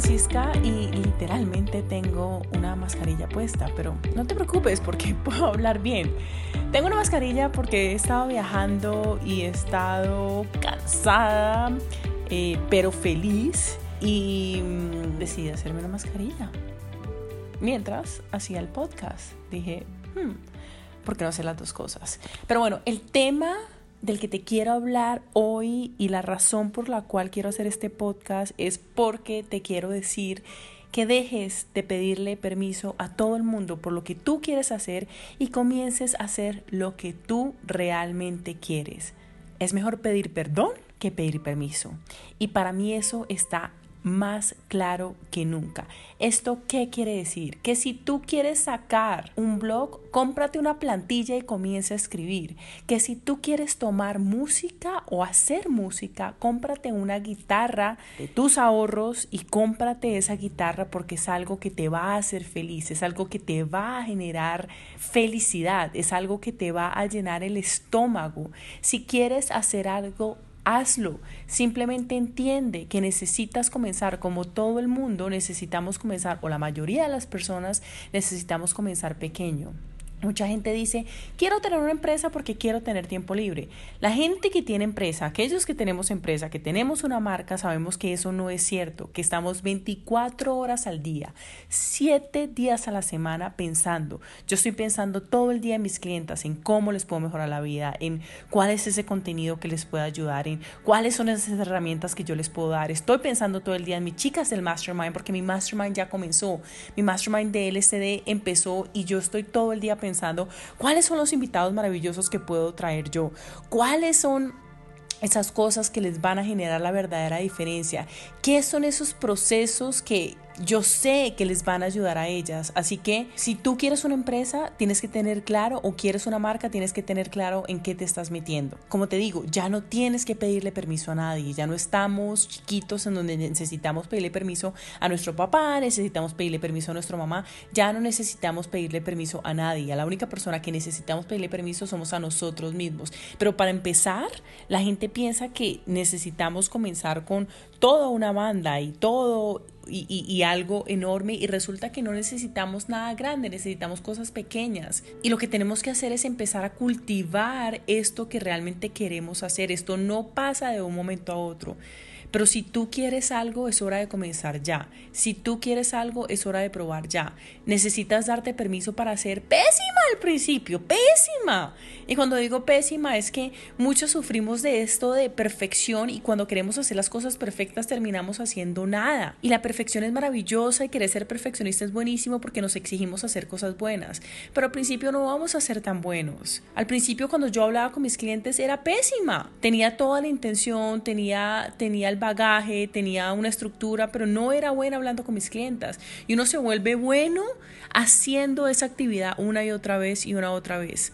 Francisca y literalmente tengo una mascarilla puesta, pero no te preocupes porque puedo hablar bien. Tengo una mascarilla porque he estado viajando y he estado cansada, eh, pero feliz y mm, decidí hacerme una mascarilla. Mientras hacía el podcast, dije, hmm, ¿por qué no hacer las dos cosas? Pero bueno, el tema del que te quiero hablar hoy y la razón por la cual quiero hacer este podcast es porque te quiero decir que dejes de pedirle permiso a todo el mundo por lo que tú quieres hacer y comiences a hacer lo que tú realmente quieres. Es mejor pedir perdón que pedir permiso. Y para mí eso está más claro que nunca. ¿Esto qué quiere decir? Que si tú quieres sacar un blog, cómprate una plantilla y comienza a escribir. Que si tú quieres tomar música o hacer música, cómprate una guitarra de tus ahorros y cómprate esa guitarra porque es algo que te va a hacer feliz, es algo que te va a generar felicidad, es algo que te va a llenar el estómago. Si quieres hacer algo hazlo. Simplemente entiende que necesitas comenzar como todo el mundo, necesitamos comenzar, o la mayoría de las personas necesitamos comenzar pequeño. Mucha gente dice, quiero tener una empresa porque quiero tener tiempo libre. La gente que tiene empresa, aquellos que tenemos empresa, que tenemos una marca, sabemos que eso no es cierto, que estamos 24 horas al día, 7 días a la semana pensando. Yo estoy pensando todo el día en mis clientes, en cómo les puedo mejorar la vida, en cuál es ese contenido que les pueda ayudar, en cuáles son esas herramientas que yo les puedo dar. Estoy pensando todo el día en mis chicas del mastermind porque mi mastermind ya comenzó. Mi mastermind de LCD empezó y yo estoy todo el día pensando pensando cuáles son los invitados maravillosos que puedo traer yo, cuáles son esas cosas que les van a generar la verdadera diferencia, qué son esos procesos que yo sé que les van a ayudar a ellas. Así que si tú quieres una empresa, tienes que tener claro, o quieres una marca, tienes que tener claro en qué te estás metiendo. Como te digo, ya no tienes que pedirle permiso a nadie, ya no estamos chiquitos en donde necesitamos pedirle permiso a nuestro papá, necesitamos pedirle permiso a nuestra mamá, ya no necesitamos pedirle permiso a nadie. A la única persona que necesitamos pedirle permiso somos a nosotros mismos. Pero para empezar, la gente piensa que necesitamos comenzar con toda una banda y todo y, algo enorme y resulta que no necesitamos nada grande, necesitamos cosas pequeñas. Y lo que tenemos que hacer es empezar a cultivar esto que realmente queremos hacer. Esto no pasa de un momento a otro. Pero si tú quieres algo, es hora de comenzar ya. Si tú quieres algo, es hora de probar ya. Necesitas darte permiso para ser pésima al principio, pésima. Y cuando digo pésima es que muchos sufrimos de esto de perfección y cuando queremos hacer las cosas perfectas terminamos haciendo nada. Y la perfección es maravillosa y querer ser perfeccionista es buenísimo porque nos exigimos hacer cosas buenas. Pero al principio no vamos a ser tan buenos. Al principio cuando yo hablaba con mis clientes era pésima. Tenía toda la intención, tenía, tenía el bagaje, tenía una estructura, pero no era buena hablando con mis clientas. Y uno se vuelve bueno haciendo esa actividad una y otra vez y una otra vez.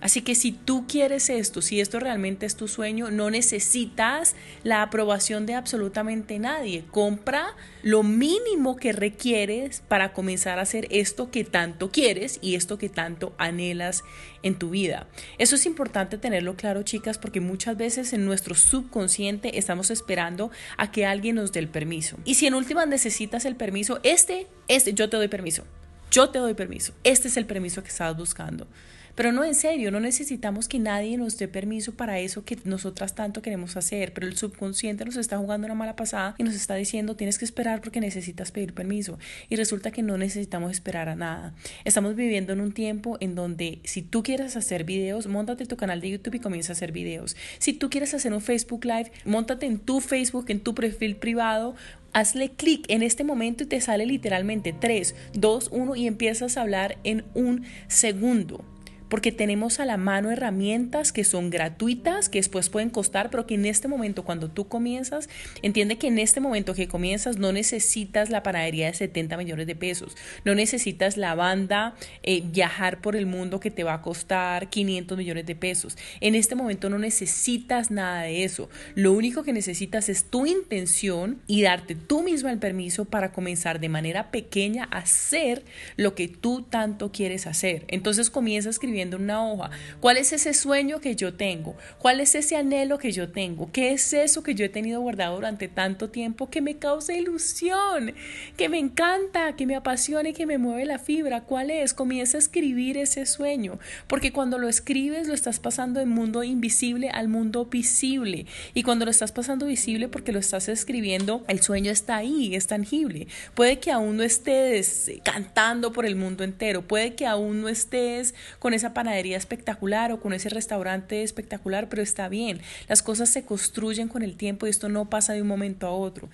Así que si tú quieres esto, si esto realmente es tu sueño, no necesitas la aprobación de absolutamente nadie. Compra lo mínimo que requieres para comenzar a hacer esto que tanto quieres y esto que tanto anhelas en tu vida. Eso es importante tenerlo claro, chicas, porque muchas veces en nuestro subconsciente estamos esperando a que alguien nos dé el permiso. Y si en última necesitas el permiso, este, este, yo te doy permiso. Yo te doy permiso. Este es el permiso que estabas buscando. Pero no en serio, no necesitamos que nadie nos dé permiso para eso que nosotras tanto queremos hacer, pero el subconsciente nos está jugando una mala pasada y nos está diciendo tienes que esperar porque necesitas pedir permiso. Y resulta que no necesitamos esperar a nada. Estamos viviendo en un tiempo en donde si tú quieres hacer videos, montate tu canal de YouTube y comienza a hacer videos. Si tú quieres hacer un Facebook Live, montate en tu Facebook, en tu perfil privado, hazle clic en este momento y te sale literalmente 3, 2, 1 y empiezas a hablar en un segundo porque tenemos a la mano herramientas que son gratuitas, que después pueden costar, pero que en este momento cuando tú comienzas, entiende que en este momento que comienzas no necesitas la panadería de 70 millones de pesos, no necesitas la banda, eh, viajar por el mundo que te va a costar 500 millones de pesos. En este momento no necesitas nada de eso. Lo único que necesitas es tu intención y darte tú misma el permiso para comenzar de manera pequeña a hacer lo que tú tanto quieres hacer. Entonces comienza a una hoja. ¿Cuál es ese sueño que yo tengo? ¿Cuál es ese anhelo que yo tengo? ¿Qué es eso que yo he tenido guardado durante tanto tiempo que me causa ilusión, que me encanta, que me apasiona y que me mueve la fibra? ¿Cuál es? Comienza a escribir ese sueño, porque cuando lo escribes lo estás pasando del mundo invisible al mundo visible. Y cuando lo estás pasando visible porque lo estás escribiendo, el sueño está ahí, es tangible. Puede que aún no estés cantando por el mundo entero, puede que aún no estés con esa panadería espectacular o con ese restaurante espectacular, pero está bien. Las cosas se construyen con el tiempo y esto no pasa de un momento a otro.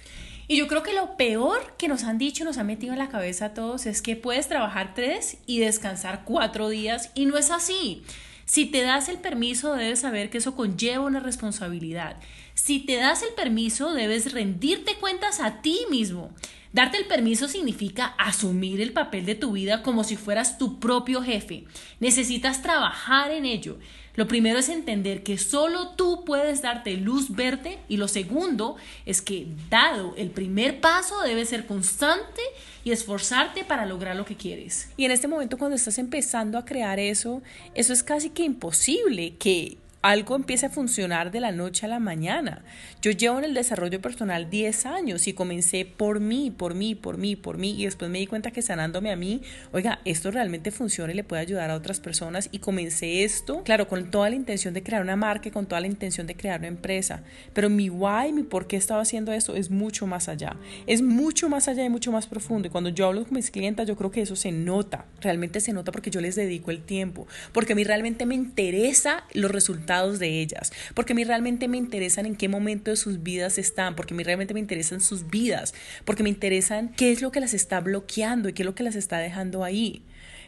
Y yo creo que lo peor que nos han dicho, nos han metido en la cabeza a todos, es que puedes trabajar tres y descansar cuatro días y no es así. Si te das el permiso, debes saber que eso conlleva una responsabilidad. Si te das el permiso, debes rendirte cuentas a ti mismo. Darte el permiso significa asumir el papel de tu vida como si fueras tu propio jefe. Necesitas trabajar en ello. Lo primero es entender que solo tú puedes darte luz verde y lo segundo es que dado el primer paso debes ser constante y esforzarte para lograr lo que quieres. Y en este momento cuando estás empezando a crear eso, eso es casi que imposible que algo empiece a funcionar de la noche a la mañana. Yo llevo en el desarrollo personal 10 años y comencé por mí, por mí, por mí, por mí y después me di cuenta que sanándome a mí, oiga, esto realmente funciona y le puede ayudar a otras personas y comencé esto, claro, con toda la intención de crear una marca, con toda la intención de crear una empresa, pero mi why, mi por qué estaba haciendo esto es mucho más allá, es mucho más allá y mucho más profundo y cuando yo hablo con mis clientes yo creo que eso se nota, realmente se nota porque yo les dedico el tiempo, porque a mí realmente me interesa los resultados de ellas, porque a mí realmente me interesan en qué momento de sus vidas están, porque a mí realmente me interesan sus vidas, porque me interesan qué es lo que las está bloqueando y qué es lo que las está dejando ahí.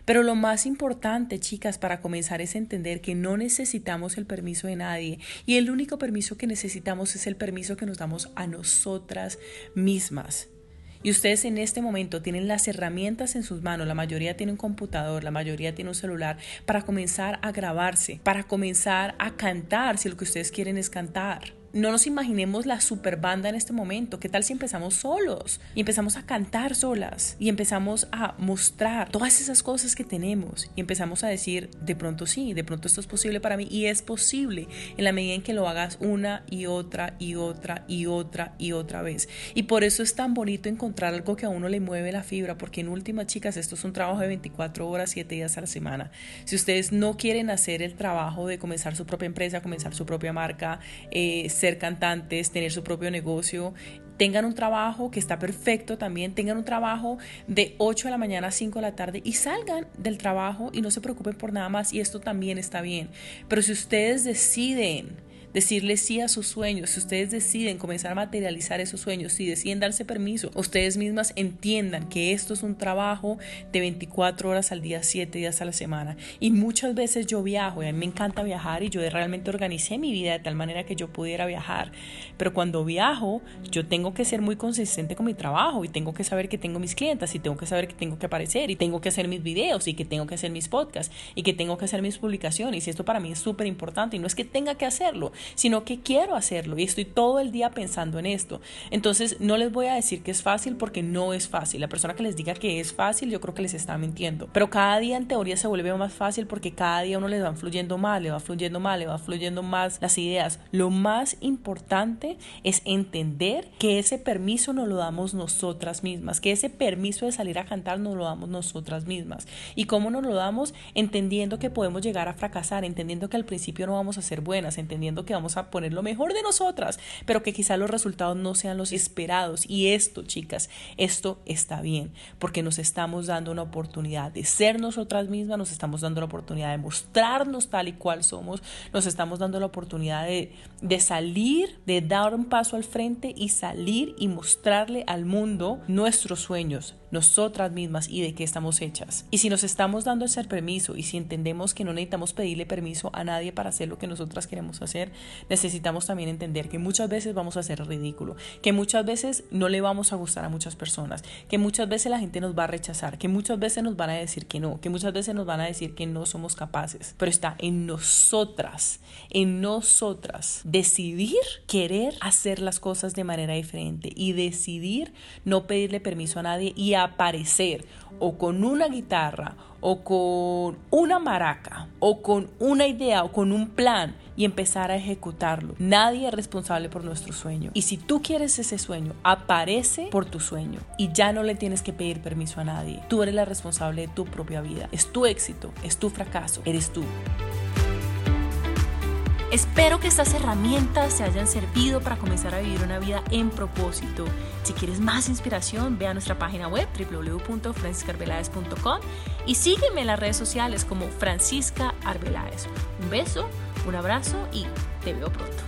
Pero lo más importante, chicas, para comenzar es entender que no necesitamos el permiso de nadie y el único permiso que necesitamos es el permiso que nos damos a nosotras mismas. Y ustedes en este momento tienen las herramientas en sus manos, la mayoría tiene un computador, la mayoría tiene un celular, para comenzar a grabarse, para comenzar a cantar si lo que ustedes quieren es cantar no nos imaginemos la super banda en este momento. ¿Qué tal si empezamos solos y empezamos a cantar solas y empezamos a mostrar todas esas cosas que tenemos y empezamos a decir, de pronto sí, de pronto esto es posible para mí y es posible en la medida en que lo hagas una y otra y otra y otra y otra vez. Y por eso es tan bonito encontrar algo que a uno le mueve la fibra, porque en última, chicas, esto es un trabajo de 24 horas, 7 días a la semana. Si ustedes no quieren hacer el trabajo de comenzar su propia empresa, comenzar su propia marca, eh, ser cantantes, tener su propio negocio, tengan un trabajo que está perfecto también, tengan un trabajo de 8 de la mañana a 5 de la tarde y salgan del trabajo y no se preocupen por nada más y esto también está bien. Pero si ustedes deciden decirle sí a sus sueños, si ustedes deciden comenzar a materializar esos sueños, si deciden darse permiso, ustedes mismas entiendan que esto es un trabajo de 24 horas al día, 7 días a la semana. Y muchas veces yo viajo, y a mí me encanta viajar y yo realmente organicé mi vida de tal manera que yo pudiera viajar. Pero cuando viajo, yo tengo que ser muy consistente con mi trabajo y tengo que saber que tengo mis clientas y tengo que saber que tengo que aparecer y tengo que hacer mis videos y que tengo que hacer mis podcasts y que tengo que hacer mis publicaciones. Y esto para mí es súper importante y no es que tenga que hacerlo, sino que quiero hacerlo y estoy todo el día pensando en esto. Entonces, no les voy a decir que es fácil porque no es fácil. La persona que les diga que es fácil, yo creo que les está mintiendo. Pero cada día en teoría se vuelve más fácil porque cada día uno les va fluyendo más, le va fluyendo más, le va fluyendo más las ideas. Lo más importante es entender que ese permiso nos lo damos nosotras mismas, que ese permiso de salir a cantar nos lo damos nosotras mismas. ¿Y cómo nos lo damos? Entendiendo que podemos llegar a fracasar, entendiendo que al principio no vamos a ser buenas, entendiendo que vamos a poner lo mejor de nosotras, pero que quizá los resultados no sean los esperados. Y esto, chicas, esto está bien, porque nos estamos dando una oportunidad de ser nosotras mismas, nos estamos dando la oportunidad de mostrarnos tal y cual somos, nos estamos dando la oportunidad de, de salir, de dar un paso al frente y salir y mostrarle al mundo nuestros sueños, nosotras mismas y de qué estamos hechas. Y si nos estamos dando ese permiso y si entendemos que no necesitamos pedirle permiso a nadie para hacer lo que nosotras queremos hacer, necesitamos también entender que muchas veces vamos a hacer ridículo, que muchas veces no le vamos a gustar a muchas personas, que muchas veces la gente nos va a rechazar, que muchas veces nos van a decir que no, que muchas veces nos van a decir que no somos capaces. Pero está en nosotras, en nosotras, decidir querer hacer las cosas de manera diferente y decidir no pedirle permiso a nadie y aparecer o con una guitarra o con una maraca o con una idea o con un plan y empezar a ejecutarlo. Nadie es responsable por nuestro sueño. Y si tú quieres ese sueño, aparece por tu sueño y ya no le tienes que pedir permiso a nadie. Tú eres la responsable de tu propia vida. Es tu éxito, es tu fracaso, eres tú. Espero que estas herramientas te hayan servido para comenzar a vivir una vida en propósito. Si quieres más inspiración, ve a nuestra página web www.franciscaarvelaez.com y sígueme en las redes sociales como Francisca Arbeláez. Un beso, un abrazo y te veo pronto.